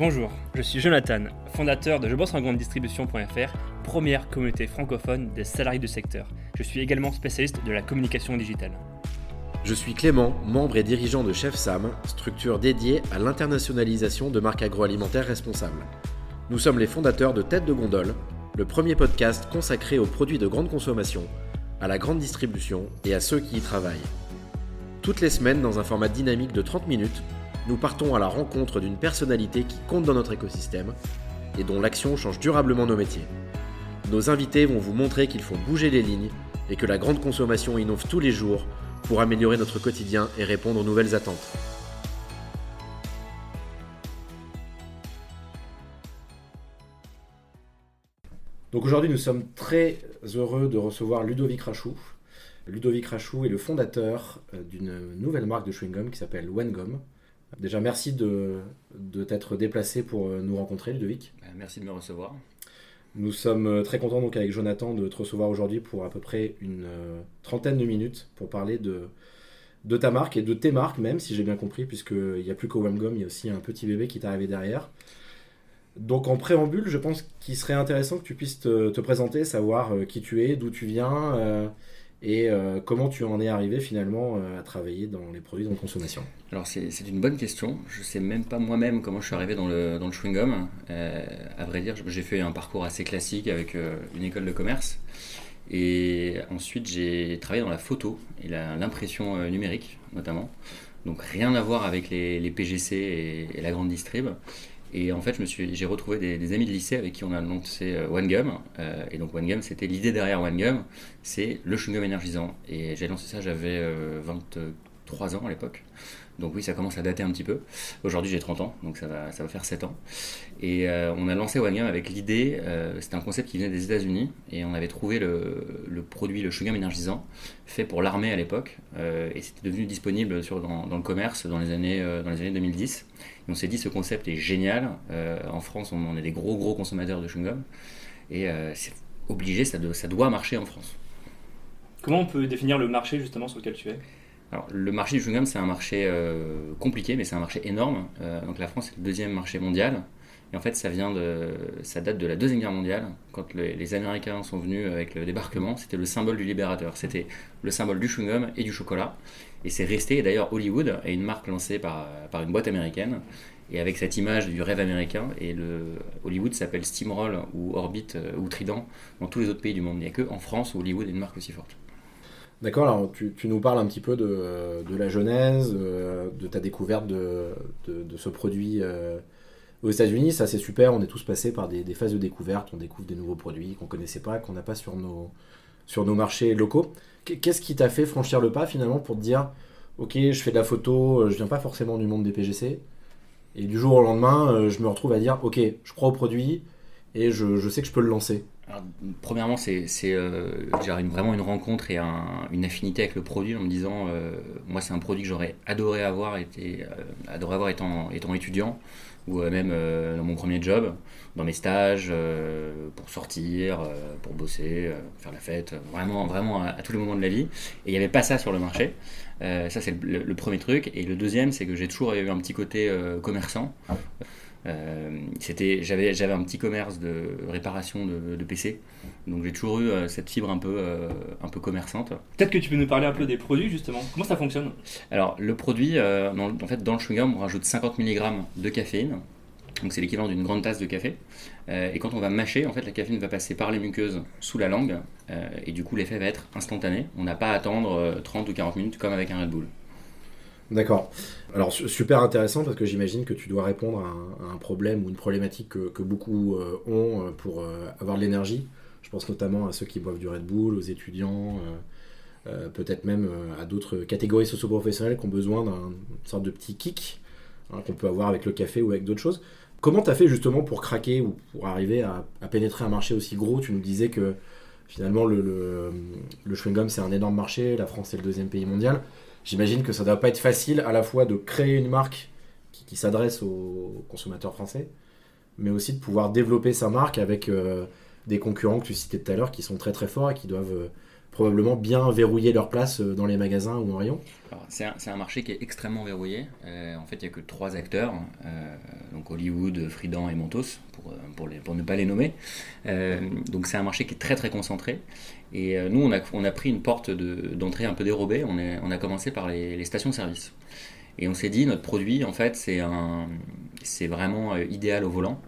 Bonjour, je suis Jonathan, fondateur de Je bosse en grande distribution.fr, première communauté francophone des salariés du secteur. Je suis également spécialiste de la communication digitale. Je suis Clément, membre et dirigeant de Chef Sam, structure dédiée à l'internationalisation de marques agroalimentaires responsables. Nous sommes les fondateurs de Tête de Gondole, le premier podcast consacré aux produits de grande consommation, à la grande distribution et à ceux qui y travaillent. Toutes les semaines, dans un format dynamique de 30 minutes, nous partons à la rencontre d'une personnalité qui compte dans notre écosystème et dont l'action change durablement nos métiers. Nos invités vont vous montrer qu'il faut bouger les lignes et que la grande consommation innove tous les jours pour améliorer notre quotidien et répondre aux nouvelles attentes. Donc aujourd'hui, nous sommes très heureux de recevoir Ludovic Rachou. Ludovic Rachou est le fondateur euh, d'une nouvelle marque de chewing-gum qui s'appelle Wengum. Déjà, merci de, de t'être déplacé pour euh, nous rencontrer, Ludovic. Euh, merci de me recevoir. Nous sommes très contents donc avec Jonathan de te recevoir aujourd'hui pour à peu près une trentaine de minutes pour parler de, de ta marque et de tes marques même, si j'ai bien compris, puisqu'il n'y a plus qu'au Wemgum, il y a aussi un petit bébé qui t'est arrivé derrière. Donc en préambule, je pense qu'il serait intéressant que tu puisses te, présenter, savoir qui tu es, d'où tu viens, et euh, comment tu en es arrivé finalement euh, à travailler dans les produits de consommation? Alors c'est une bonne question. Je ne sais même pas moi-même comment je suis arrivé dans le, dans le chewing-gum. Euh, à vrai dire, j'ai fait un parcours assez classique avec une école de commerce. Et ensuite, j'ai travaillé dans la photo et l'impression numérique notamment. Donc rien à voir avec les, PGC et, et, la grande distrib. Et en fait, j'ai retrouvé des, amis de lycée avec qui on a lancé One Gum. Et donc One Gum, c'était l'idée derrière One Gum, c'est le chewing-gum énergisant. Et j'ai lancé ça, j'avais euh, 24 3 ans à l'époque. Donc oui, ça commence à dater un petit peu. Aujourd'hui, j'ai 30 ans, donc ça va, ça va faire 7 ans. Et euh, on a lancé OneGam avec l'idée, euh, c'était un concept qui venait des États-Unis, et on avait trouvé le, produit, le chewing-gum énergisant, fait pour l'armée à l'époque, euh, et c'était devenu disponible sur, dans, le commerce dans les années, euh, dans les années 2010. Et on s'est dit, ce concept est génial. en France, on, est des gros, gros consommateurs de chewing-gum, et c'est obligé, ça doit marcher en France. Comment on peut définir le marché justement sur lequel tu es? Alors, le marché du chewing-gum, c'est un marché euh, compliqué, mais c'est un marché énorme. Euh, donc, la France est le deuxième marché mondial. Et en fait, ça, vient de, ça date de la Deuxième Guerre mondiale. Quand les, Américains sont venus avec le débarquement, c'était le symbole du libérateur. C'était le symbole du chewing-gum et du chocolat. Et c'est resté. Et d'ailleurs, Hollywood est une marque lancée par, par une boîte américaine. Et avec cette image du rêve américain, et le Hollywood s'appelle Steamroll ou Orbit euh, ou Trident dans tous les autres pays du monde. Il n'y a que en France où Hollywood est une marque aussi forte. D'accord, alors tu, nous parles un petit peu de, la genèse, euh, de ta découverte de, ce produit euh, aux États-Unis. Ça, c'est super, on est tous passés par des, phases de découverte, on découvre des nouveaux produits qu'on ne connaissait pas, qu'on n'a pas sur nos, marchés locaux. Qu'est-ce qui t'a fait franchir le pas finalement pour te dire, ok, je fais de la photo, euh, je viens pas forcément du monde des PGC, et du jour au lendemain, je me retrouve à dire, ok, je crois au produit et je sais que je peux le lancer premièrement, c'est euh, vraiment une rencontre et une affinité avec le produit en me disant, euh, moi c'est un produit que j'aurais adoré avoir, été, euh, adoré avoir étant, étudiant ou même dans mon premier job, dans mes stages, pour sortir, pour bosser, faire la fête, vraiment, vraiment à, tous les moments de la vie. Et il n'y avait pas ça sur le marché. ça c'est le, premier truc. Et le deuxième, c'est que j'ai toujours eu un petit côté commerçant. Euh, c'était, j'avais, j'avais un petit commerce de réparation de, PC, donc j'ai toujours eu euh, cette fibre un peu, euh, un peu commerçante. Peut-être que tu peux nous parler un peu des produits justement. Comment ça fonctionne? Alors le produit, en fait, dans le chewing-gum, on rajoute 50 mg de caféine. Donc c'est l'équivalent d'une grande tasse de café. et quand on va mâcher, en fait, la caféine va passer par les muqueuses sous la langue. et du coup, l'effet va être instantané. On n'a pas à attendre 30 ou 40 minutes comme avec un Red Bull. D'accord. Alors super intéressant parce que j'imagine que tu dois répondre à un, problème ou une problématique que, beaucoup euh, ont euh, pour euh, avoir de l'énergie. Je pense notamment à ceux qui boivent du Red Bull, aux étudiants, peut-être même à d'autres catégories socio-professionnelles qui ont besoin d'une sorte de petit kick hein, qu'on peut avoir avec le café ou avec d'autres choses. Comment tu as fait justement pour craquer ou pour arriver à, pénétrer un marché aussi gros? Tu nous disais que finalement le, le, chewing-gum c'est un énorme marché, la France est le deuxième pays mondial. J'imagine que ça ne doit pas être facile à la fois de créer une marque qui, s'adresse aux consommateurs français, mais aussi de pouvoir développer sa marque avec euh, des concurrents que tu citais tout à l'heure qui sont très très forts et qui doivent euh, probablement bien verrouiller leur place dans les magasins ou en rayon c'est un, marché qui est extrêmement verrouillé. en fait, il n'y a que trois acteurs, donc Hollywood, Fridan et Montos, pour, pour, ne pas les nommer. donc c'est un marché qui est très très concentré. Et nous, on a, on a pris une porte d'entrée un peu dérobée. On, a commencé par les, les stations-service. Et on s'est dit, notre produit, en fait, c'est vraiment idéal au volant.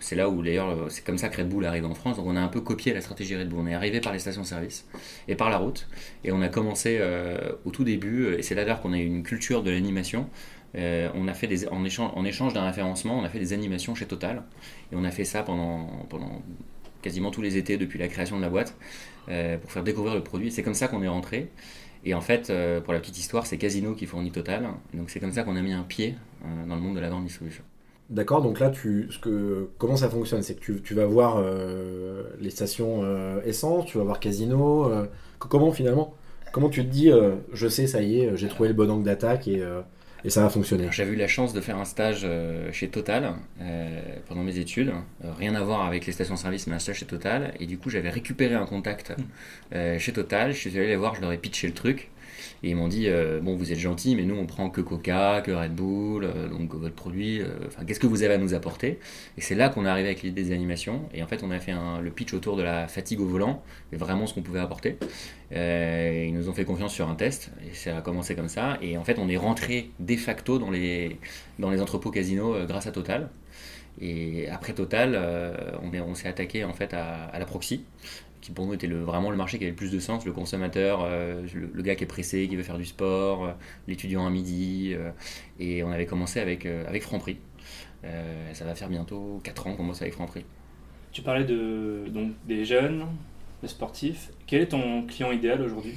C'est là où d'ailleurs euh, c'est comme ça que Red Bull arrive en France. Donc on a un peu copié la stratégie Red Bull. On est arrivé par les stations-service et par la route. Et on a commencé euh, au tout début, et c'est là d'ailleurs qu'on a eu une culture de l'animation. Euh, on a fait des, en échange, en échange d'un référencement, on a fait des animations chez Total. Et on a fait ça pendant, pendant quasiment tous les étés depuis la création de la boîte pour faire découvrir le produit. C'est comme ça qu'on est rentré. Et en fait, pour la petite histoire, c'est Casino qui fournit Total. Donc c'est comme ça qu'on a mis un pied dans le monde de la grande distribution. D'accord, donc là, tu, ce que, comment ça fonctionne C'est que tu, tu, vas voir euh, les stations euh, essence, tu vas voir casino. Euh, comment finalement? Comment tu te dis, je sais, ça y est, j'ai trouvé le bon angle d'attaque et, et, ça va fonctionner? J'avais eu la chance de faire un stage chez Total pendant mes études. rien à voir avec les stations-service, mais un stage chez Total. Et du coup, j'avais récupéré un contact chez Total. Je suis allé les voir, je leur ai pitché le truc. Et ils m'ont dit euh, Bon, vous êtes gentil, mais nous, on prend que Coca, que Red Bull, euh, donc votre produit, euh, enfin, qu'est-ce que vous avez à nous apporter? Et c'est là qu'on est arrivé avec l'idée des animations. Et en fait, on a fait le pitch autour de la fatigue au volant, et vraiment ce qu'on pouvait apporter. ils nous ont fait confiance sur un test, et ça a commencé comme ça. Et en fait, on est rentré de facto dans les, dans les entrepôts casinos grâce à Total. Et après Total, on, s'est attaqué en fait à la proxy qui pour nous était vraiment le marché qui avait le plus de sens, le consommateur, euh, le, gars qui est pressé, qui veut faire du sport, euh, l'étudiant à midi. Euh, et on avait commencé avec, avec Franprix. ça va faire bientôt 4 ans qu'on bosse avec Franprix. Tu parlais de, donc, des jeunes, des sportifs. Quel est ton client idéal aujourd'hui?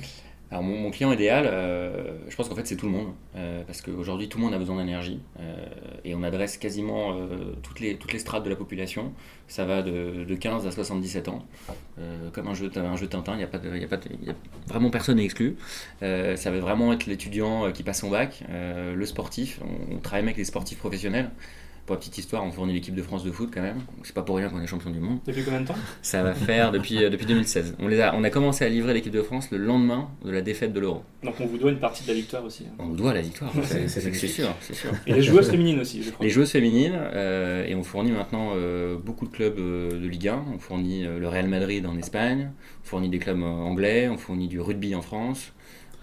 Alors mon, client idéal, euh, je pense qu'en fait c'est tout le monde, euh, parce qu'aujourd'hui tout le monde a besoin d'énergie, euh, et on adresse quasiment toutes, les, toutes les strates de la population, ça va de, de 15 à 77 ans, comme un jeu, un jeu Tintin, il n'y a, a vraiment personne n'est exclu, ça va vraiment être l'étudiant qui passe son bac, le sportif, on, on travaille avec les sportifs professionnels, pour la petite histoire, on fournit l'équipe de France de foot quand même. C'est pas pour rien qu'on est champion du monde. Depuis combien de temps? Ça va faire depuis, euh, depuis 2016. On, les a, on a commencé à livrer l'équipe de France le lendemain de la défaite de l'Euro. Donc on vous doit une partie de la victoire aussi. Hein. On vous doit la victoire, c'est sûr, sûr. Et les joueuses féminines aussi, je crois. Les joueuses féminines, euh, et on fournit maintenant euh, beaucoup de clubs de Ligue 1. On fournit le Real Madrid en Espagne, on fournit des clubs anglais, on fournit du rugby en France.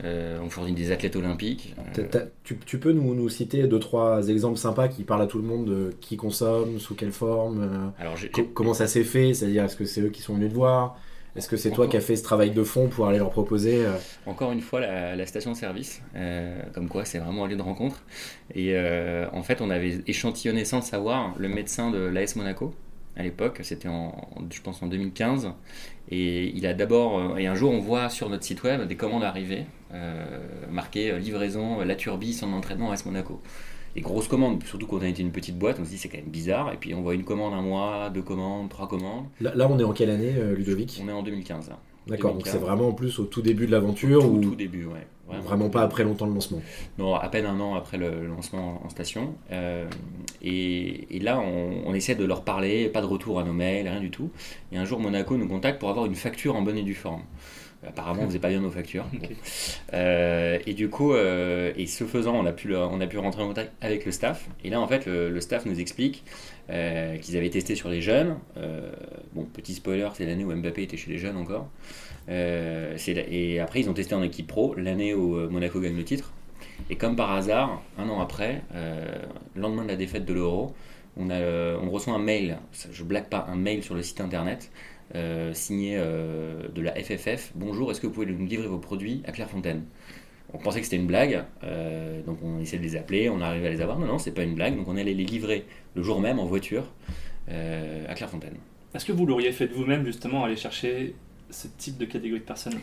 Euh, on fournit des athlètes olympiques. Euh, tu, peux nous, nous, citer deux, trois exemples sympas qui parlent à tout le monde de qui consomme, sous quelle forme, euh, Alors, comment ça s'est fait, c'est-à-dire est-ce que c'est eux qui sont venus te voir? Est-ce que c'est toi qui as fait ce travail de fond pour aller leur proposer Encore une fois, la, station-service, comme quoi c'est vraiment un lieu de rencontre. Et en fait, on avait échantillonné sans le savoir le médecin de l'AS Monaco à l'époque, c'était en, je pense en 2015. Et il a d'abord, et un jour on voit sur notre site web des commandes arriver marqué euh, livraison, la turbie, son entraînement à Monaco. Et grosse commande, surtout quand on a été une petite boîte, on se dit c'est quand même bizarre. Et puis on voit une commande un mois, deux commandes, trois commandes. Là, on est en quelle année, euh, Ludovic? On est en 2015. D'accord, donc c'est vraiment en plus au tout début de l'aventure Au tout, début, ouais. Vraiment, pas après longtemps le lancement? Non, à peine un an après le lancement en station. et, là, on, essaie de leur parler, pas de retour à nos mails, rien du tout. Et un jour, Monaco nous contacte pour avoir une facture en bonne et due forme. Apparemment, on faisait pas bien nos factures. Euh, et du coup, euh, et ce faisant, on a, pu on a pu rentrer en contact avec le staff. Et là, en fait, le, staff nous explique euh, qu'ils avaient testé sur les jeunes. bon, petit spoiler, c'est l'année où Mbappé était chez les jeunes encore. et après, ils ont testé en équipe pro, l'année où Monaco gagne le titre. Et comme par hasard, un an après, le lendemain de la défaite de l'Euro, on, on reçoit un mail, je blague pas, un mail sur le site internet euh, signé euh, de la FFF. Bonjour, est-ce que vous pouvez nous livrer vos produits à Clairefontaine? On pensait que c'était une blague, euh, donc on essayait de les appeler, on arrivait à les avoir. Non, non, c'est pas une blague, donc on allait les livrer le jour même en voiture à Clairefontaine. Est-ce que vous l'auriez fait de vous-même justement aller chercher ce type de catégorie de personnes?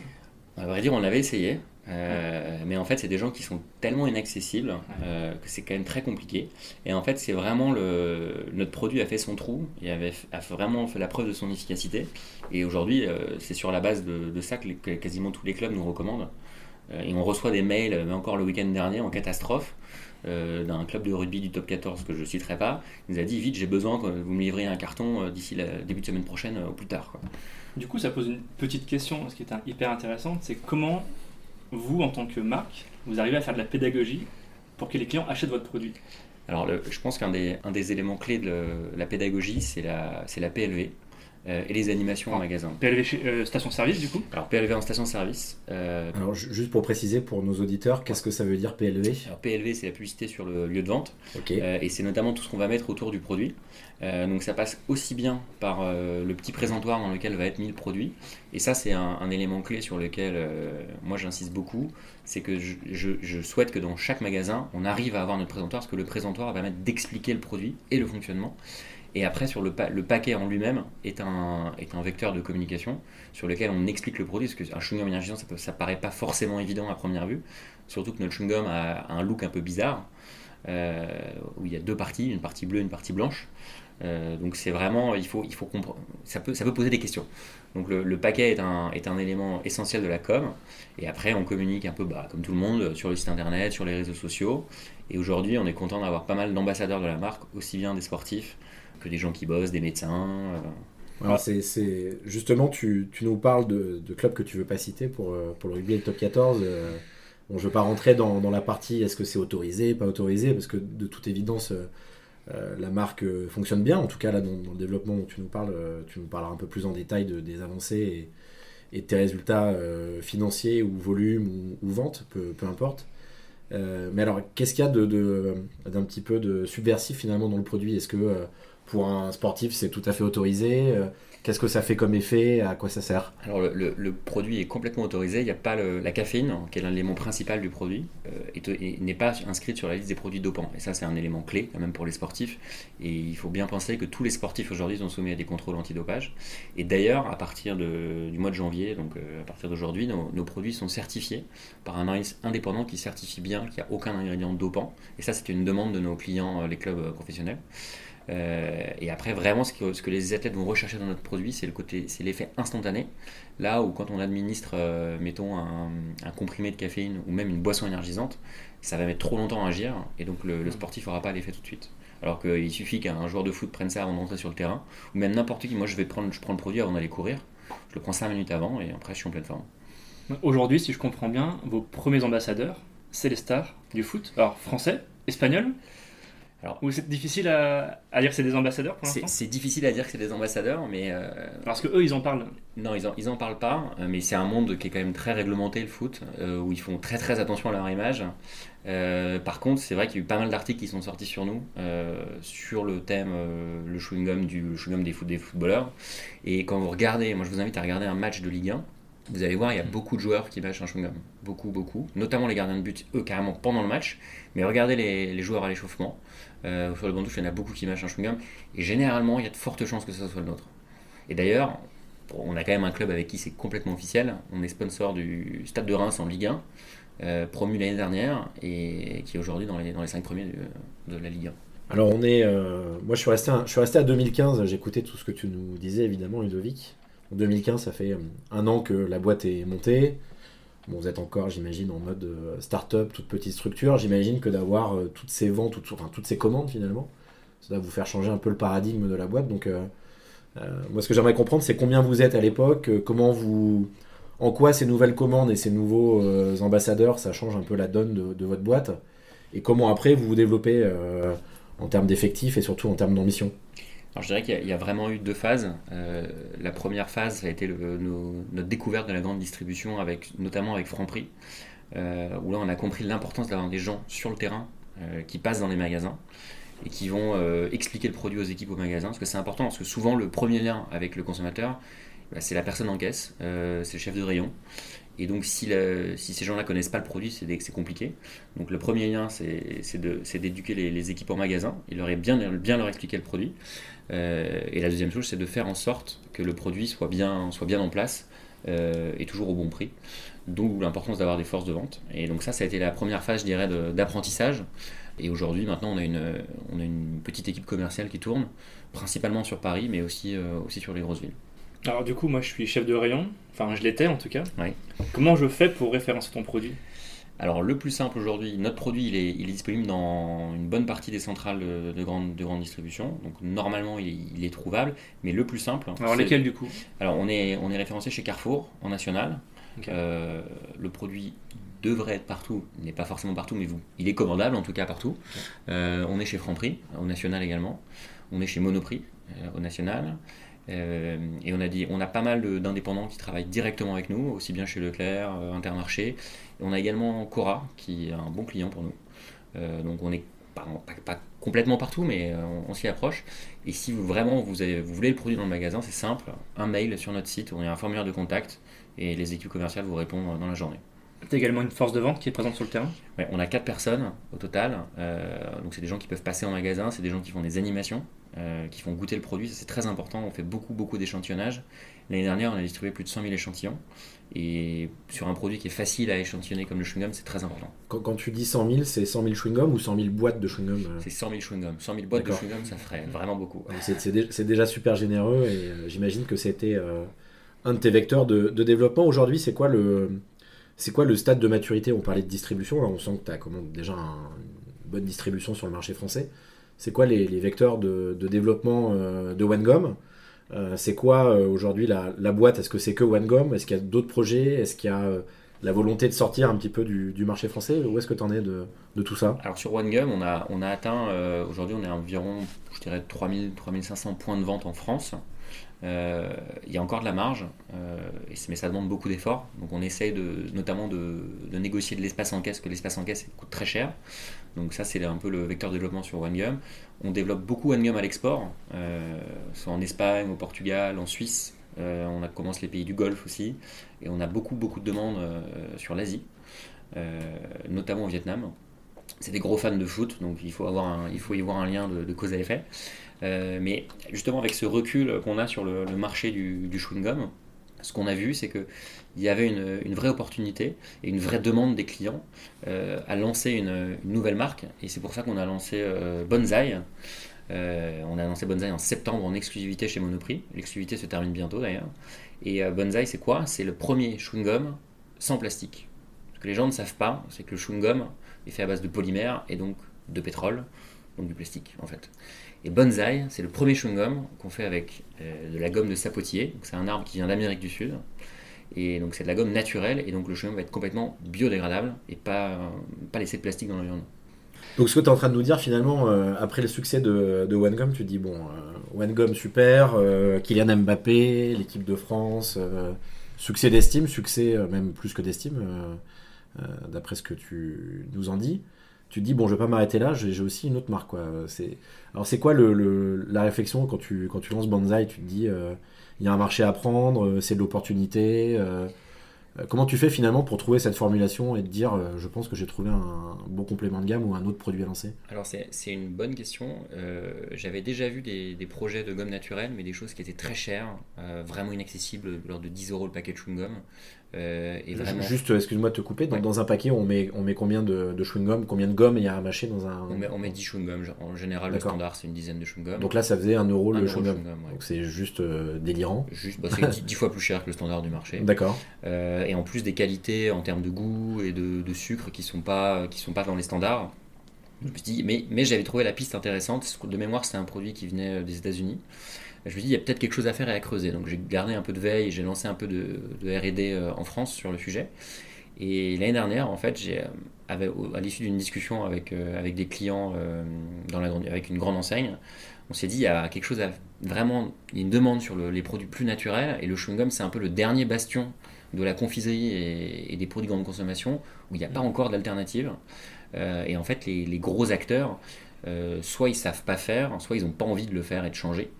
À vrai dire, on l'avait essayé. Euh, mais en fait, c'est des gens qui sont tellement inaccessibles euh, que c'est quand même très compliqué. Et en fait, c'est vraiment le, notre produit a fait son trou, il avait, a vraiment fait la preuve de son efficacité. Et aujourd'hui, euh, c'est sur la base de, ça que, quasiment tous les clubs nous recommandent. et on reçoit des mails, encore le week-end dernier, en catastrophe, d'un club de rugby du top 14 que je ne citerai pas. Il nous a dit vite, j'ai besoin que vous me livriez un carton d'ici le début de semaine prochaine ou plus tard. Du coup, ça pose une petite question, ce qui est hyper intéressante, c'est comment vous, en tant que marque, vous arrivez à faire de la pédagogie pour que les clients achètent votre produit Alors, je pense qu'un des, éléments clés de la pédagogie, c'est la, la PLV. Euh, et les animations en magasin. PLV euh, station-service du coup Alors PLV en station-service. Euh, Alors juste pour préciser pour nos auditeurs, qu'est-ce que ça veut dire PLV Alors PLV c'est la publicité sur le lieu de vente et c'est notamment tout ce qu'on va mettre autour du produit. donc ça passe aussi bien par le petit présentoir dans lequel va être mis le produit et ça c'est un, élément clé sur lequel moi j'insiste beaucoup, c'est que je, je, souhaite que dans chaque magasin on arrive à avoir notre présentoir parce que le présentoir va permettre d'expliquer le produit et le fonctionnement. Et après, sur le, paquet en lui-même est un, vecteur de communication sur lequel on explique le produit, parce qu'un chewing-gum énergisant, ça, ne paraît pas forcément évident à première vue, surtout que notre chewing-gum a, un look un peu bizarre, euh, où il y a deux parties, une partie bleue, une partie blanche. Euh, donc c'est vraiment, il faut, il faut comprendre, ça peut, ça peut poser des questions. Donc le, paquet est un, est un élément essentiel de la com, et après on communique un peu, bah, comme tout le monde, sur le site internet, sur les réseaux sociaux, et aujourd'hui on est content d'avoir pas mal d'ambassadeurs de la marque, aussi bien des sportifs des gens qui bossent, des médecins. Euh. Alors c'est, justement, tu, tu, nous parles de, de, clubs que tu veux pas citer pour, euh, pour le rugby et le top 14. Euh. Bon, je ne veux pas rentrer dans, dans la partie est-ce que c'est autorisé, pas autorisé, parce que de toute évidence, la marque fonctionne bien. En tout cas, là, dans, le développement où tu nous parles, tu nous parleras un peu plus en détail de, des avancées et, et de tes résultats financiers ou volume ou, ou vente, peu, peu importe. mais alors, qu'est-ce qu'il y a de, de, d'un petit peu de subversif finalement dans le produit? Est-ce que pour un sportif, c'est tout à fait autorisé. Euh, qu'est-ce que ça fait comme effet? À quoi ça sert? Alors le, produit est complètement autorisé. Il n'y a pas la caféine, qui est l'élément principal du produit, euh, et, n'est pas inscrite sur la liste des produits dopants. Et ça, c'est un élément clé même pour les sportifs. Et il faut bien penser que tous les sportifs aujourd'hui sont soumis à des contrôles antidopage. Et d'ailleurs, à partir du mois de janvier, donc euh, à partir d'aujourd'hui, nos, nos, produits sont certifiés par un organisme indépendant qui certifie bien qu'il n'y a aucun ingrédient dopant. Et ça, c'est une demande de nos clients, les clubs professionnels. Euh, et après, vraiment, ce que, ce que, les athlètes vont rechercher dans notre produit, c'est le côté, c'est l'effet instantané. Là où quand on administre, euh, mettons, un, comprimé de caféine ou même une boisson énergisante, ça va mettre trop longtemps à agir et donc le, sportif n'aura pas l'effet tout de suite. Alors qu'il suffit qu'un joueur de foot prenne ça avant d'entrer sur le terrain, ou même n'importe qui. Moi, je vais prendre, je prends le produit avant d'aller courir. Je le prends 5 minutes avant et après, je suis en pleine forme. Aujourd'hui, si je comprends bien, vos premiers ambassadeurs, c'est les stars du foot. Alors, français, espagnol alors, Ou c'est difficile à, dire que c'est des ambassadeurs pour l'instant C'est difficile à dire que c'est des ambassadeurs, mais. Euh, Parce que eux, ils en parlent. Non, ils en, ils en parlent pas, euh, mais c'est un monde qui est quand même très réglementé, le foot, euh, où ils font très très attention à leur image. par contre, c'est vrai qu'il y a eu pas mal d'articles qui sont sortis sur nous, sur le thème le chewing-gum du chewing des, foot, des footballeurs. Et quand vous regardez, moi je vous invite à regarder un match de Ligue 1, vous allez voir, il y a beaucoup de joueurs qui mâchent un chewing-gum. Beaucoup, beaucoup. Notamment les gardiens de but, eux, carrément pendant le match. Mais regardez les, joueurs à l'échauffement. Euh, sur le banc touche, il y en a beaucoup qui mâchent un chewing-gum. Et généralement, il y a de fortes chances que ce soit le nôtre. Et d'ailleurs, on a quand même un club avec qui c'est complètement officiel. On est sponsor du Stade de Reims en Ligue 1, euh, promu l'année dernière, et qui est aujourd'hui dans les, dans les 5 premiers de, la Ligue 1. Alors on est, euh, moi je suis resté, je suis resté à 2015. J'écoutais tout ce que tu nous disais évidemment, Ludovic. En 2015, ça fait un an que la boîte est montée. Bon, vous êtes encore, j'imagine, en mode euh, start-up, toute petite structure. J'imagine que d'avoir euh, toutes ces ventes, toutes, ces commandes finalement, ça va vous faire changer un peu le paradigme de la boîte. Donc, euh, moi, ce que j'aimerais comprendre, c'est combien vous êtes à l'époque, comment vous, en quoi ces nouvelles commandes et ces nouveaux ambassadeurs, ça change un peu la donne de, de, votre boîte, et comment après vous vous développez en termes d'effectifs et surtout en termes d'ambition? Alors je dirais qu'il y, a vraiment eu deux phases. Euh, la première phase, ça a été notre découverte de la grande distribution, avec, notamment avec Franprix, euh, où là on a compris l'importance d'avoir des gens sur le terrain euh, qui passent dans les magasins et qui vont expliquer le produit aux équipes au magasin, parce que c'est important, parce que souvent le premier lien avec le consommateur, bah, c'est la personne en caisse, c'est le chef de rayon. Et donc, si, ces gens-là connaissent pas le produit, c'est compliqué. Donc, le premier lien, c'est d'éduquer les, équipes en magasin et leur, bien, bien leur expliquer le produit. Euh, et la deuxième chose, c'est de faire en sorte que le produit soit bien, soit bien en place euh, et toujours au bon prix. D'où l'importance d'avoir des forces de vente. Et donc ça, ça a été la première phase, je dirais, d'apprentissage. Et aujourd'hui, maintenant, on a, une, petite équipe commerciale qui tourne, principalement sur Paris, mais aussi, euh, aussi sur les grosses villes. Alors du coup, moi je suis chef de rayon, enfin je l'étais en tout cas. Oui. Comment je fais pour référencer ton produit? Alors le plus simple aujourd'hui, notre produit il est, il est disponible dans une bonne partie des centrales de, de grande, de grande distribution. Donc normalement il est, il est trouvable, mais le plus simple. Alors lesquels du coup? Alors on est, on est référencé chez Carrefour en national. Euh, le produit devrait être partout, il n'est pas forcément partout, mais vous, il est commandable en tout cas partout. Euh, on est chez Franprix, au national également. On est chez Monoprix, euh, au national. Euh, et on a, dit, on a pas mal d'indépendants qui travaillent directement avec nous, aussi bien chez Leclerc, euh, Intermarché. Et on a également Cora, qui est un bon client pour nous. Euh, donc on est pas, complètement partout, mais on, s'y approche. Et si vous, vraiment vous, vous voulez le produit dans le magasin, c'est simple, un mail sur notre site, on a un formulaire de contact et les équipes commerciales vous répondent dans la journée. T'as également une force de vente qui est présente sur le terrain Ouais, on a quatre personnes au total, euh, donc c'est des gens qui peuvent passer en magasin, c'est des gens qui font des animations, euh, qui font goûter le produit, ça c'est très important, on fait beaucoup beaucoup d'échantillonnage. L'année dernière on a distribué plus de 100 000 échantillons, et sur un produit qui est facile à échantillonner comme le chewing-gum, c'est très important. Quand, quand tu dis 100 000, c'est 100 000 chewing-gum ou 100 000 boîtes de chewing-gum euh C'est 100 000 chewing-gums, 100 000 boîtes de chewing-gum ça ferait vraiment beaucoup. C'est c'est dé- c'est déjà super généreux et euh, j'imagine que c'était euh, un de tes vecteurs de, de développement. Aujourd'hui, c'est quoi le c'est quoi le stade de maturité? On parlait de distribution, là on sent que tu as déjà un- une bonne distribution sur le marché français. C'est quoi les, vecteurs de, développement euh, de OneGom Euh, C'est quoi euh, aujourd'hui la, boîte? Est-ce que c'est que OneGom Est-ce qu'il y a d'autres projets? Est-ce qu'il y a euh, la volonté de sortir un petit peu du, marché français? Où est-ce que tu en es de, tout ça? Alors sur OneGum, on a, atteint, aujourd'hui on est environ, je dirais, 3000, 3500 points de vente en France. Euh, il y a encore de la marge, euh, mais ça demande beaucoup d'efforts. Donc on essaye de, notamment de, négocier de l'espace en caisse, que l'espace en caisse coûte très cher. Donc ça c'est un peu le vecteur de développement sur OneGum. On développe beaucoup OneGum à l'export, euh, soit en Espagne, au Portugal, en Suisse. On a commence les pays du Golfe aussi, et on a beaucoup beaucoup de demandes sur l'Asie, notamment au Vietnam. C'est des gros fans de foot, donc il faut, avoir il faut y voir un lien de cause à effet. Euh, mais justement, avec ce recul qu'on a sur le, marché du, du chewing-gum, ce qu'on a vu, c'est qu'il y avait une, vraie opportunité et une vraie demande des clients euh, à lancer une, nouvelle marque. Et c'est pour ça qu'on a lancé euh, Bonsai. Euh, on a lancé Bonsai en septembre en exclusivité chez Monoprix. L'exclusivité se termine bientôt d'ailleurs. Et Bonsai, c'est quoi? C'est le premier chewing-gum sans plastique. Ce que les gens ne savent pas, c'est que le chewing-gum est fait à base de polymère et donc de pétrole, donc du plastique en fait. Et Bonsai, c'est le premier chewing-gum qu'on fait avec euh, de la gomme de sapotier. C'est un arbre qui vient d'Amérique du Sud. Et donc c'est de la gomme naturelle et donc le chewing-gum va être complètement biodégradable et pas, pas laisser de plastique dans l'environnement. Donc ce que tu es en train de nous dire finalement, euh, après le succès de, de OneGum, tu te dis bon, euh, OneGum super, Kylian Mbappé, l'équipe de France, succès d'estime, succès même plus que d'estime, d'après ce que tu nous en dis. Tu te dis bon, je vais pas m'arrêter là, j'ai aussi une autre marque quoi. C'est alors c'est quoi le, la réflexion quand tu quand tu lances Banzai, tu te dis euh, il y a un marché à prendre, euh, c'est de l'opportunité. euh, Comment tu fais finalement pour trouver cette formulation et te dire je pense que j'ai trouvé un bon complément de gamme ou un autre produit à lancer? Alors c'est une bonne question. J'avais déjà vu des, des projets de gomme naturelle, mais des choses qui étaient très chères, vraiment inaccessibles, l'ordre de 10 euros le paquet de chewing-gum. Euh, et vraiment, Juste, excuse-moi de te couper, dans, Ouais. dans un paquet, on met, on met combien de, de chewing-gum? Combien de gomme il y a à mâcher dans un. on met, on met 10 chewing-gums. En général, le standard, c'est une dizaine de chewing-gums. Donc là, ça faisait un euro Un le chewing-gum. chewing-gum, ouais. Donc c'est juste euh, délirant. Juste, bah, c'est 10, 10 fois plus cher que le standard du marché. D'accord. Euh, et en plus des qualités en termes de goût et de, de sucre qui sont pas qui sont pas dans les standards. Je me suis dit, mais, j'avais trouvé la piste intéressante. De mémoire, c'était un produit qui venait des États-Unis. Je me dit, il y a peut-être quelque chose à faire et à creuser. Donc j'ai gardé un peu de veille j'ai lancé un peu de, R&D euh, en France sur le sujet. Et l'année dernière, en fait, j'ai, euh, à l'issue d'une discussion avec, euh, avec des clients euh, dans la, avec une grande enseigne, on s'est dit, il y a quelque chose à vraiment, il y a une demande sur le- les produits plus naturels et le chewing-gum, c'est un peu le dernier bastion de la confiserie et des produits de grande consommation où il n'y a pas encore d'alternative. Euh, et en fait, les, gros acteurs, euh, soit ils savent pas faire, soit ils n'ont pas envie de le faire et de changer.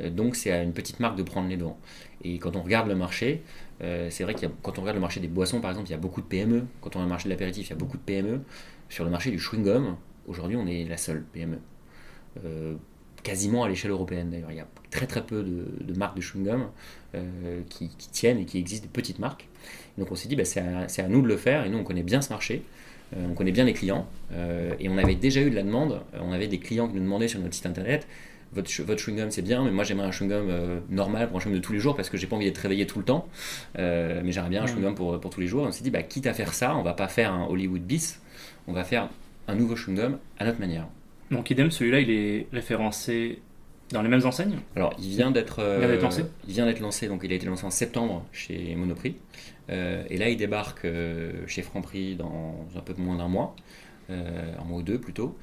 Euh, donc c'est à une petite marque de prendre les devants. Et quand on regarde le marché, c'est vrai que quand on regarde le marché des boissons, par exemple, il y a beaucoup de PME. Quand on regarde le marché de l'apéritif, il y a beaucoup de PME. Sur le marché du chewing-gum, aujourd'hui, on est la seule PME. Quasiment à l'échelle européenne d'ailleurs. Il y a très très peu de, marques de chewing-gum qui, tiennent et qui existent, des petites marques. Donc on s'est dit, bah, c'est à, nous de le faire, et nous on connaît bien ce marché, on connaît bien les clients, euh, et on avait déjà eu de la demande, Euh, on avait des clients qui nous demandaient sur notre site internet, votre, votre chewing-gum c'est bien, mais moi j'aimerais un chewing-gum normal pour un chewing de tous les jours parce que j'ai pas envie d'être réveillé tout le temps. mais j'aimerais bien un chewing-gum pour, pour tous les jours. on s'est dit, bah, quitte à faire ça, on va pas faire un Hollywood bis, on va faire un nouveau chewing-gum à notre manière. Donc idem, celui-là il est référencé dans les mêmes enseignes Alors, il vient d'être lancé. Il vient d'être lancé, donc il a été lancé en septembre chez Monoprix. et là, il débarque chez Franprix dans un peu moins d'un mois. Euh, un mois ou deux plutôt.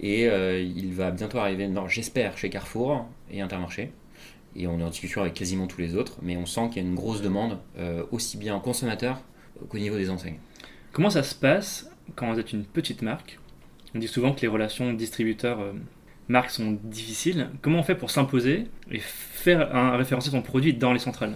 Et euh, il va bientôt arriver, j'espère, chez Carrefour et Intermarché. Et on est en discussion avec quasiment tous les autres, mais on sent qu'il y a une grosse demande, euh, aussi bien en consommateur qu'au niveau des enseignes. Comment ça se passe quand vous êtes une petite marque? On dit souvent que les relations distributeurs-marques sont difficiles. Comment on fait pour s'imposer et faire un, référencer son produit dans les centrales?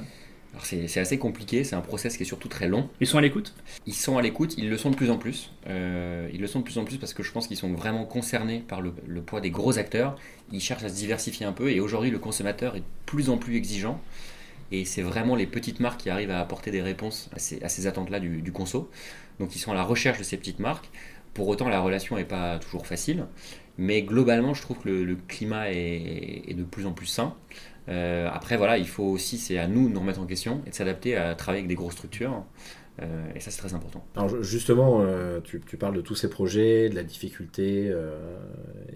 C'est assez compliqué, c'est un process qui est surtout très long. Ils sont à l'écoute? Ils sont à l'écoute, ils le sont de plus en plus. Euh, ils le sont de plus en plus parce que je pense qu'ils sont vraiment concernés par le, poids des gros acteurs. Ils cherchent à se diversifier un peu et aujourd'hui le consommateur est de plus en plus exigeant. Et c'est vraiment les petites marques qui arrivent à apporter des réponses à ces, attentes-là du, conso. Donc ils sont à la recherche de ces petites marques. Pour autant, la relation n'est pas toujours facile. Mais globalement, je trouve que le, climat est, de plus en plus sain. Euh, après, voilà, il faut aussi, c'est à nous de nous remettre en question et de s'adapter à travailler avec des grosses structures. Euh, et ça, c'est très important. Alors, justement, euh, tu, parles de tous ces projets, de la difficulté,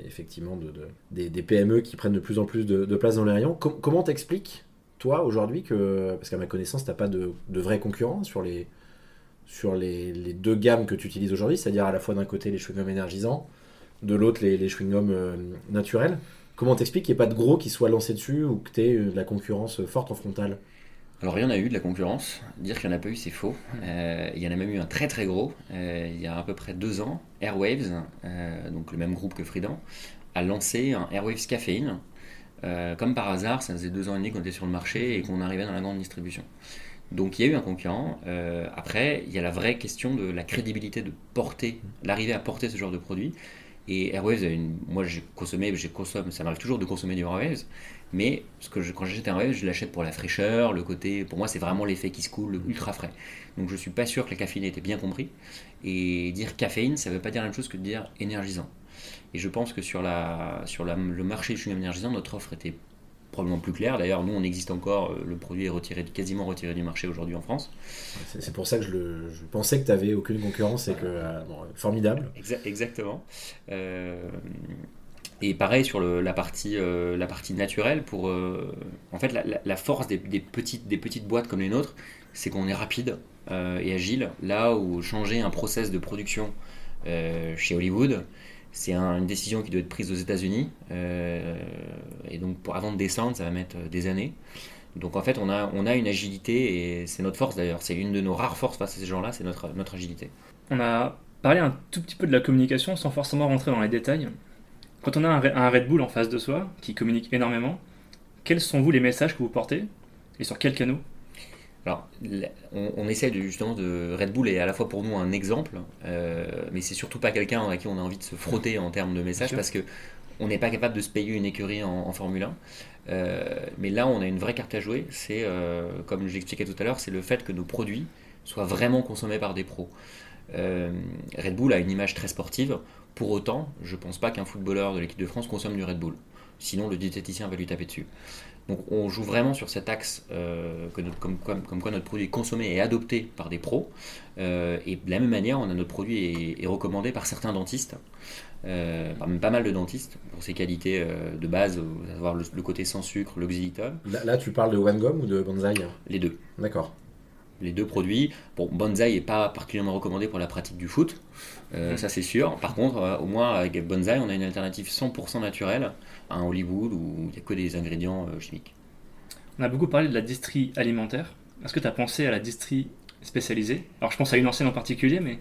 effectivement, de, des, PME qui prennent de plus en plus de, place dans les rayons. comment t'expliques, toi, aujourd'hui, que, parce qu'à ma connaissance, tu n'as pas de, de vraie concurrence sur les, sur les, deux gammes que tu utilises aujourd'hui, c'est-à-dire à la fois d'un côté les chewing-gums énergisants, de l'autre les, chewing-gums naturels. Comment t'expliques qu'il n'y ait pas de gros qui soit lancé dessus ou que tu aies euh, de la concurrence forte en frontale alors, il y en a eu de la concurrence. Dire qu'il n'y en a pas eu, c'est faux. Euh, il y en a même eu un très très gros, euh, il y a à peu près deux ans. Airwaves, donc le même groupe que Fridan, a lancé un Airwaves Caféine. comme par hasard, ça faisait deux ans et demi qu'on était sur le marché et qu'on arrivait dans la grande distribution. Donc il y a eu un concurrent. après, il y a la vraie question de la crédibilité de porter, l'arrivée à porter ce genre de produit. Et Airwaves, une... moi j'ai consommé, j'ai consomme, ça m'arrive toujours de consommer du Airwaves, mais quand j'achète un Airwaves, je l'achète pour la fraîcheur, le côté, pour moi c'est vraiment l'effet qui se coule, ultra frais. Donc je suis pas sûr que la caféine ait été bien compris. Et dire caféine, ça veut pas dire la même chose que de dire énergisant. Et je pense que sur, le marché du chewing énergisant, notre offre était probablement plus clair. D'ailleurs, nous, on existe encore. Euh, le produit est retiré, quasiment retiré du marché aujourd'hui en France. C'est pour ça que je, pensais que tu n'avais aucune concurrence et que. Euh, formidable. exactement. Euh, et pareil sur la, partie, la partie naturelle, pour, en fait, la, force des, petites, des petites boîtes comme les nôtres, c'est qu'on est rapide et agile. Là où changer un process de production chez Hollywood, c'est une décision qui doit être prise aux États-Unis. Euh, et donc, avant de descendre, ça va mettre euh, des années. Donc, en fait, on a, une agilité et c'est notre force d'ailleurs. C'est une de nos rares forces face à ces gens-là, c'est notre, notre agilité. On a parlé un tout petit peu de la communication sans forcément rentrer dans les détails. Quand on a un, Red Bull en face de soi, qui communique énormément, quels sont vous les messages que vous portez et sur quels canaux alors, on, essaie de, justement de. Red Bull est à la fois pour nous un exemple, euh, mais c'est surtout pas quelqu'un à qui on a envie de se frotter en termes de messages parce que on n'est pas capable de se payer une écurie en, Formule 1. Euh, mais là, on a une vraie carte à jouer. C'est, euh, comme j'expliquais tout à l'heure, c'est le fait que nos produits soient vraiment consommés par des pros. Red Bull a une image très sportive. Pour autant, je pense pas qu'un footballeur de l'équipe de France consomme du Red Bull. Sinon, le diététicien va lui taper dessus. Donc on joue vraiment sur cet axe euh, que comme, quoi notre produit est consommé et adopté par des pros. Euh, et de la même manière, on a notre produit est, recommandé par certains dentistes, euh, par même pas mal de dentistes, pour ses qualités de base, à savoir le, côté sans sucre, l'oxylitol. Là, là, tu parles de OneGum ou de Banzai? Les deux. D'accord les deux produits. Bon, Bonsai n'est pas particulièrement recommandé pour la pratique du foot, euh, ça c'est sûr. Par contre, euh, au moins avec Bonsai, on a une alternative 100% naturelle à un Hollywood où il n'y a que des ingrédients euh, chimiques. On a beaucoup parlé de la distrie alimentaire. Est-ce que tu as pensé à la distrie spécialisée? Alors je pense à une ancienne en particulier, mais...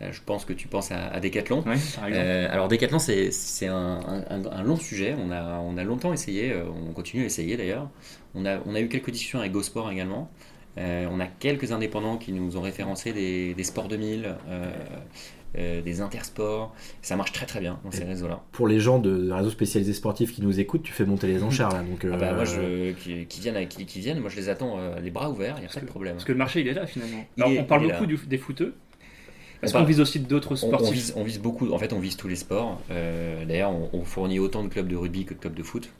Je pense que tu penses à, Decathlon. alors Decathlon, c'est un, un, long sujet. On a, on a longtemps essayé, on continue à essayer d'ailleurs. On a, on a eu quelques discussions avec GoSport également. On a quelques indépendants qui nous ont référencé des, des Sports 2000, euh, euh, des Intersports. Ça marche très très bien dans ces réseaux-là. Pour les gens de, réseaux spécialisés sportifs qui nous écoutent, tu fais monter les enchères là. Donc, ah bah, moi, je, qui, viennent, qui, qui, viennent, moi je les attends les bras ouverts, il n'y a pas de problème. Parce que le marché il est là finalement. on parle beaucoup des footeux. Est-ce qu'on vise aussi d'autres sportifs on, vise, beaucoup, en fait on vise tous les sports. D'ailleurs on, fournit autant de clubs de rugby que de clubs de foot.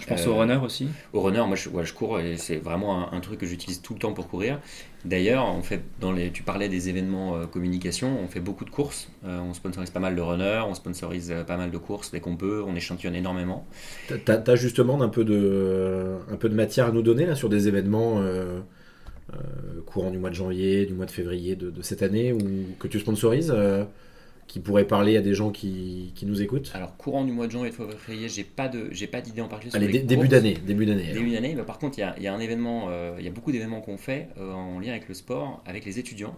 Je pense au runner aussi. Au runner, moi je, je cours et c'est vraiment un, truc que j'utilise tout le temps pour courir. D'ailleurs, on fait dans les, tu parlais des événements communication, on fait beaucoup de courses. on sponsorise pas mal de runners, on sponsorise pas mal de courses dès qu'on peut, on échantillonne énormément. Tu as, justement un peu, de, un peu de matière à nous donner là sur des événements courant du mois de janvier, du mois de février de, cette année ou que tu sponsorises qui pourrait parler à des gens qui, qui, nous écoutent Alors, courant du mois de janvier et de février, j'ai pas de, j'ai pas d'idée en particulier. Allez, début d'année, début d'année. Début d'année. Bah, par contre, il y a, y a, un événement, euh, il y a beaucoup d'événements qu'on fait euh, en lien avec le sport, avec les étudiants,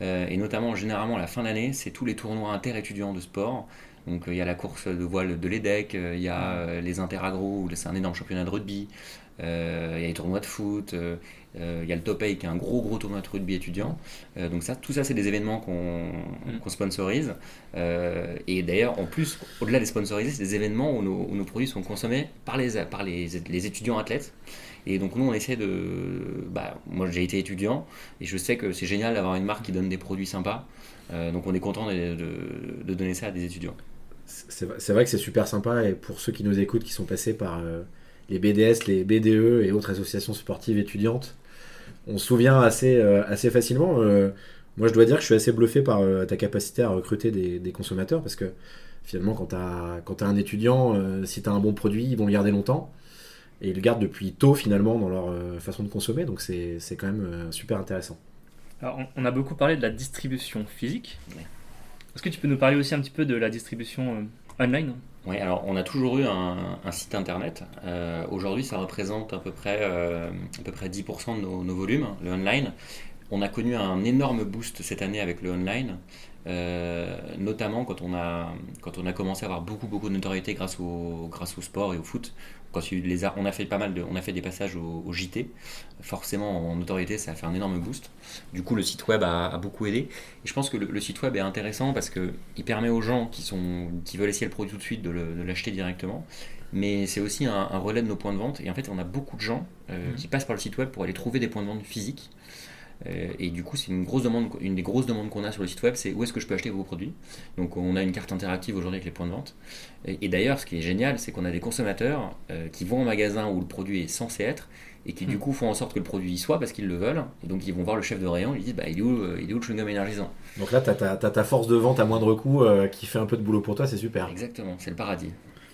euh, et notamment généralement à la fin d'année, c'est tous les tournois interétudiants de sport. Donc il y a la course de voile de l'EDEC, il y a les interagro, c'est un énorme championnat de rugby, il y a les tournois de foot, euh, il y a le Top 8 qui est un gros gros tournoi de rugby étudiant. Euh, donc ça, tout ça, c'est des événements qu'on mm. sponsorise. Euh, et d'ailleurs, en plus, au-delà des sponsorisés, c'est des événements où nos, produits sont consommés par les, par les, les, étudiants athlètes. Et donc nous, on essaie de... Bah, moi, j'ai été étudiant et je sais que c'est génial d'avoir une marque qui donne des produits sympas. donc on est content de, de, donner ça à des étudiants. C'est vrai que c'est super sympa et pour ceux qui nous écoutent, qui sont passés par les BDS, les BDE et autres associations sportives étudiantes, on se souvient assez, euh, assez facilement. Euh, moi, je dois dire que je suis assez bluffé par euh, ta capacité à recruter des, consommateurs parce que finalement, quand tu as, un étudiant, si tu as un bon produit, ils vont le garder longtemps. Et ils le gardent depuis tôt finalement dans leur façon de consommer. Donc c'est quand même super intéressant. Alors, on a beaucoup parlé de la distribution physique. Est-ce que tu peux nous parler aussi un petit peu de la distribution online? Oui, alors on a toujours eu un, site internet. Euh, aujourd'hui, ça représente à peu près, euh, à peu près 10% de nos, volumes, le online. On a connu un énorme boost cette année avec le online, euh, notamment quand on, a, quand on a commencé à avoir beaucoup, beaucoup de notoriété grâce au, grâce au sport et au foot quand les on a fait pas mal de, on a fait des passages au, JT. Forcément, en notoriété, ça a fait un énorme boost. Du coup, le site web a, beaucoup aidé. Et je pense que le, site web est intéressant parce que il permet aux gens qui sont, qui veulent essayer le produit tout de suite de l'acheter directement. Mais c'est aussi un, relais de nos points de vente. Et en fait, on a beaucoup de gens euh, mmh. qui passent par le site web pour aller trouver des points de vente physiques. Euh, et du coup, c'est une, grosse demande, une des grosses demandes qu'on a sur le site web, c'est où est-ce que je peux acheter vos produits. Donc on a une carte interactive aujourd'hui avec les points de vente. Et, d'ailleurs, ce qui est génial, c'est qu'on a des consommateurs euh, qui vont au magasin où le produit est censé être et qui du hmm. coup font en sorte que le produit y soit parce qu'ils le veulent. Et donc ils vont voir le chef de rayon, ils lui disent bah, il, est où, euh, il est où le chewing-gum énergisant? Donc là, tu as, ta force de vente à moindre coût qui fait un peu de boulot pour toi, c'est super. Exactement, c'est le paradis.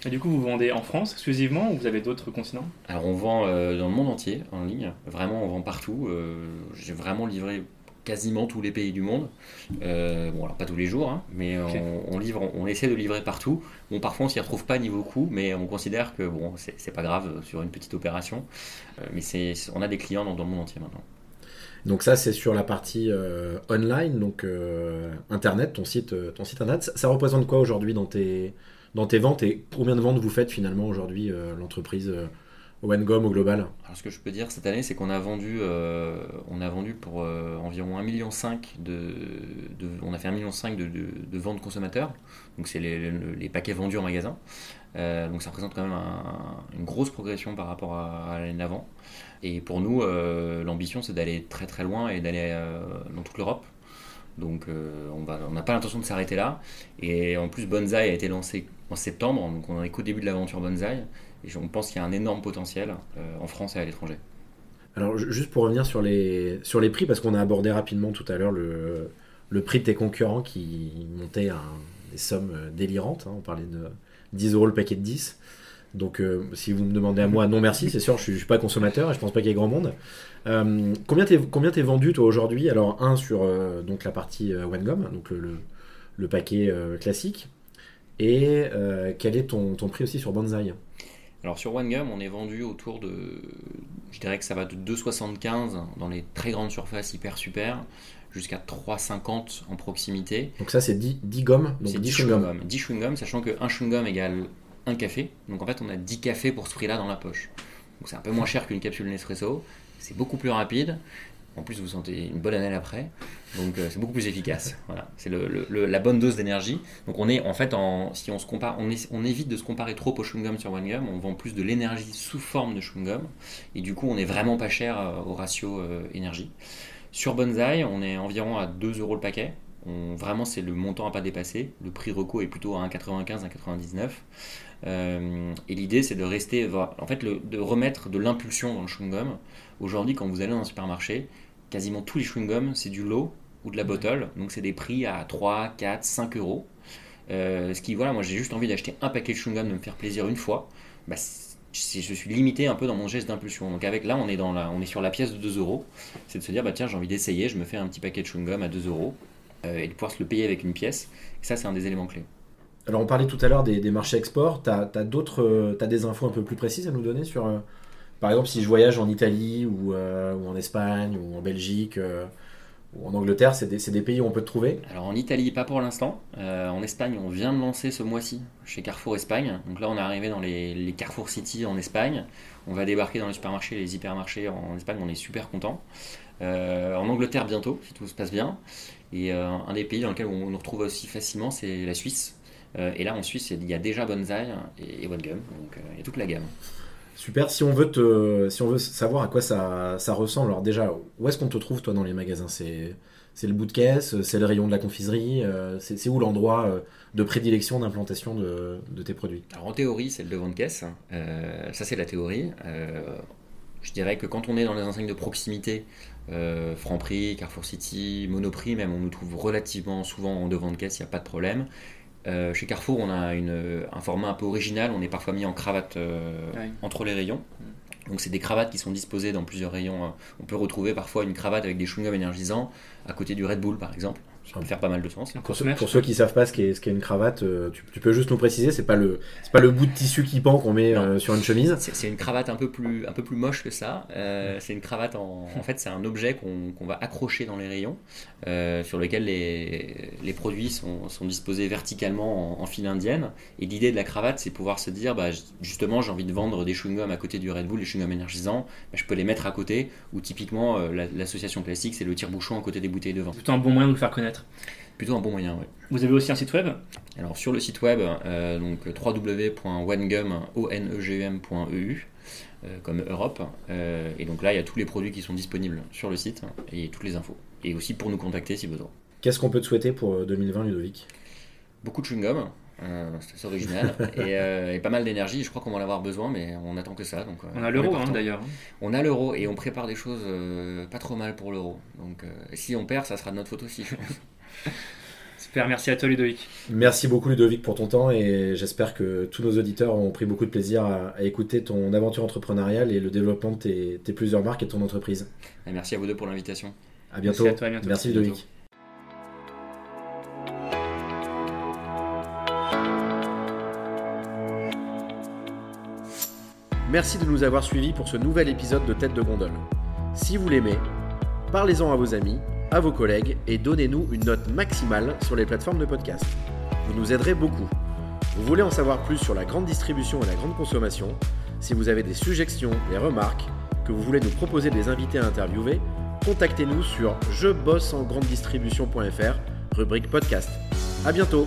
Et du coup, vous vendez en France exclusivement ou vous avez d'autres continents? Alors, on vend dans le monde entier en ligne. Vraiment, on vend partout. J'ai vraiment livré quasiment tous les pays du monde. Euh, bon, alors pas tous les jours, hein, mais on, livre, on, essaie de livrer partout. Bon, parfois on s'y retrouve pas niveau coût, mais on considère que bon, c'est pas grave sur une petite opération. Euh, mais c'est, on a des clients dans, le monde entier maintenant. Donc ça, c'est sur la partie euh, online, donc internet, ton site, ton site internet. Ça, représente quoi aujourd'hui dans tes, dans tes ventes et combien de ventes vous faites finalement aujourd'hui l'entreprise Wengom au global? Alors ce que je peux dire cette année, c'est qu'on a vendu, euh, on a vendu pour euh, environ 1,5 million de, de, on a fait 1,5 million de, de, de, ventes consommateurs. Donc c'est les, les, paquets vendus en magasin. Euh, donc ça représente quand même une grosse progression par rapport à, l'année d'avant. Et pour nous, l'ambition c'est d'aller très très loin et d'aller dans toute l'Europe. Donc on n'a pas l'intention de s'arrêter là. Et en plus, Bonsai a été lancé en septembre, donc on est qu'au début de l'aventure Bonsai. Et on pense qu'il y a un énorme potentiel euh, en France et à l'étranger. Alors, juste pour revenir sur les, sur les prix, parce qu'on a abordé rapidement tout à l'heure le, le prix de tes concurrents qui montait à des sommes euh, délirantes. Hein. on parlait de 10 euros le paquet de 10. Donc, euh, si vous me demandez à moi, non merci, c'est sûr, je ne suis, pas consommateur et je pense pas qu'il y ait grand monde. combien t'es vendu toi aujourd'hui? Alors, un sur donc la partie Wengom, donc le, le, paquet classique. Et quel est ton, ton, prix aussi sur Banzai? Alors sur OneGum, on est vendu autour de, je dirais que ça va de 2,75 dans les très grandes surfaces hyper super jusqu'à 3,50 en proximité. Donc ça c'est 10, 10 gommes, donc 10, 10 chewing-gums. 10 chewing-gums, sachant qu'un chewing-gum égale un café. Donc en fait on a 10 cafés pour ce prix-là dans la poche. Donc c'est un peu moins cher qu'une capsule Nespresso, c'est beaucoup plus rapide en plus, vous sentez une bonne année après. Donc, euh, c'est beaucoup plus efficace. Voilà. C'est la bonne dose d'énergie. Donc, on est en fait, en, si on se compare, on, on évite de se comparer trop au chewing-gum sur OneGum. On vend plus de l'énergie sous forme de chewing-gum. Et du coup, on est vraiment pas cher euh, au ratio euh, énergie. Sur Bonsai, on est environ à 2 euros le paquet. vraiment, c'est le montant à pas dépasser. Le prix reco est plutôt à 1,95, 1,99. Euh, et l'idée, c'est de rester, en fait, de remettre de l'impulsion dans le chewing-gum. Aujourd'hui, quand vous allez dans un supermarché, quasiment tous les chewing-gums, c'est du lot ou de la bottle. Donc, c'est des prix à 3, 4, 5 euros. Euh, ce qui, voilà, moi, j'ai juste envie d'acheter un paquet de chewing-gum, de me faire plaisir une fois. Bah, je suis limité un peu dans mon geste d'impulsion. Donc avec là, on est, dans la, on est sur la pièce de 2 euros. C'est de se dire, bah tiens, j'ai envie d'essayer, je me fais un petit paquet de chewing-gum à 2 euros euh, et de pouvoir se le payer avec une pièce. Et ça, c'est un des éléments clés. Alors on parlait tout à l'heure des, marchés export. Tu as, d'autres, euh, as des infos un peu plus précises à nous donner sur, par exemple, si je voyage en Italie ou, ou en Espagne ou en Belgique en Angleterre, c'est des, pays où on peut te trouver Alors en Italie, pas pour l'instant. Euh, en Espagne, on vient de lancer ce mois-ci chez Carrefour Espagne. Donc là, on est arrivé dans les, Carrefour City en Espagne. On va débarquer dans les supermarchés, les hypermarchés en Espagne. On est super content. Euh, en Angleterre bientôt, si tout se passe bien. Et euh, un des pays dans lequel on nous retrouve aussi facilement, c'est la Suisse. et là, en Suisse, il y a déjà Bonsai et, et One Gum. Donc il y a toute la gamme. Super. Si on veut savoir à quoi ça, ressemble, alors déjà, où est-ce qu'on te trouve toi dans les magasins? C'est le bout de caisse, c'est le rayon de la confiserie, euh, c'est où l'endroit euh, de prédilection d'implantation de, de, tes produits? Alors en théorie, c'est le devant de caisse. Euh, ça, c'est la théorie. je dirais que quand on est dans les enseignes de proximité, Franprix, Carrefour City, Monoprix, même, on nous trouve relativement souvent en devant de caisse, il n'y a pas de problème. Euh, chez Carrefour, on a un format un peu original. On est parfois mis en cravate euh, entre les rayons. Mm. Donc c'est des cravates qui sont disposées dans plusieurs rayons. On peut retrouver parfois une cravate avec des chewing-gums énergisants à côté du Red Bull par exemple. Ça peut faire pas mal de sens. Pour, ceux, qui savent pas ce qu'est ce une cravate, euh, tu, peux juste nous préciser, c'est pas le c'est pas le bout de tissu qui pend qu'on met euh, sur une chemise. C'est une cravate un peu plus un peu plus moche que ça. Euh, c'est une cravate en, en fait c'est un objet qu'on va accrocher dans les rayons, sur lequel les, les produits sont, sont, disposés verticalement en, file indienne. Et l'idée de la cravate, c'est pouvoir se dire, bah, justement, j'ai envie de vendre des chewing-gums à côté du Red Bull, les chewing-gums énergisants, bah, je peux les mettre à côté. Ou typiquement, l'association classique, c'est le tire-bouchon à côté des bouteilles de vin. C'est un bon moyen de le faire connaître. Plutôt un bon moyen, oui. Vous avez aussi un site web? Alors sur le site web, euh, donc www.onegum.eu, euh, comme Europe. Euh, et donc là, il y a tous les produits qui sont disponibles sur le site et toutes les infos. Et aussi pour nous contacter si besoin. Qu'est-ce qu'on peut te souhaiter pour 2020, Ludovic? Beaucoup de chewing-gum. C'est original et, pas mal d'énergie. Je crois qu'on va en avoir besoin, mais on attend que ça. Donc, on a l'euro hein, d'ailleurs. On a l'euro et on prépare des choses pas trop mal pour l'euro. Donc si on perd, ça sera de notre faute aussi, je pense. Super, merci à toi Ludovic. Merci beaucoup Ludovic pour ton temps et j'espère que tous nos auditeurs ont pris beaucoup de plaisir à, écouter ton aventure entrepreneuriale et le développement de tes, plusieurs marques et ton entreprise. merci à vous deux pour l'invitation. À bientôt. Merci, à bientôt. merci Ludovic. Merci de nous avoir suivis pour ce nouvel épisode de Tête de Gondole. Si vous l'aimez, parlez-en à vos amis à vos collègues et donnez-nous une note maximale sur les plateformes de podcast. Vous nous aiderez beaucoup. Vous voulez en savoir plus sur la grande distribution et la grande consommation? Si vous avez des suggestions, des remarques, que vous voulez nous proposer des invités à interviewer, contactez-nous sur je bosse en grande distribution.fr, rubrique podcast. À bientôt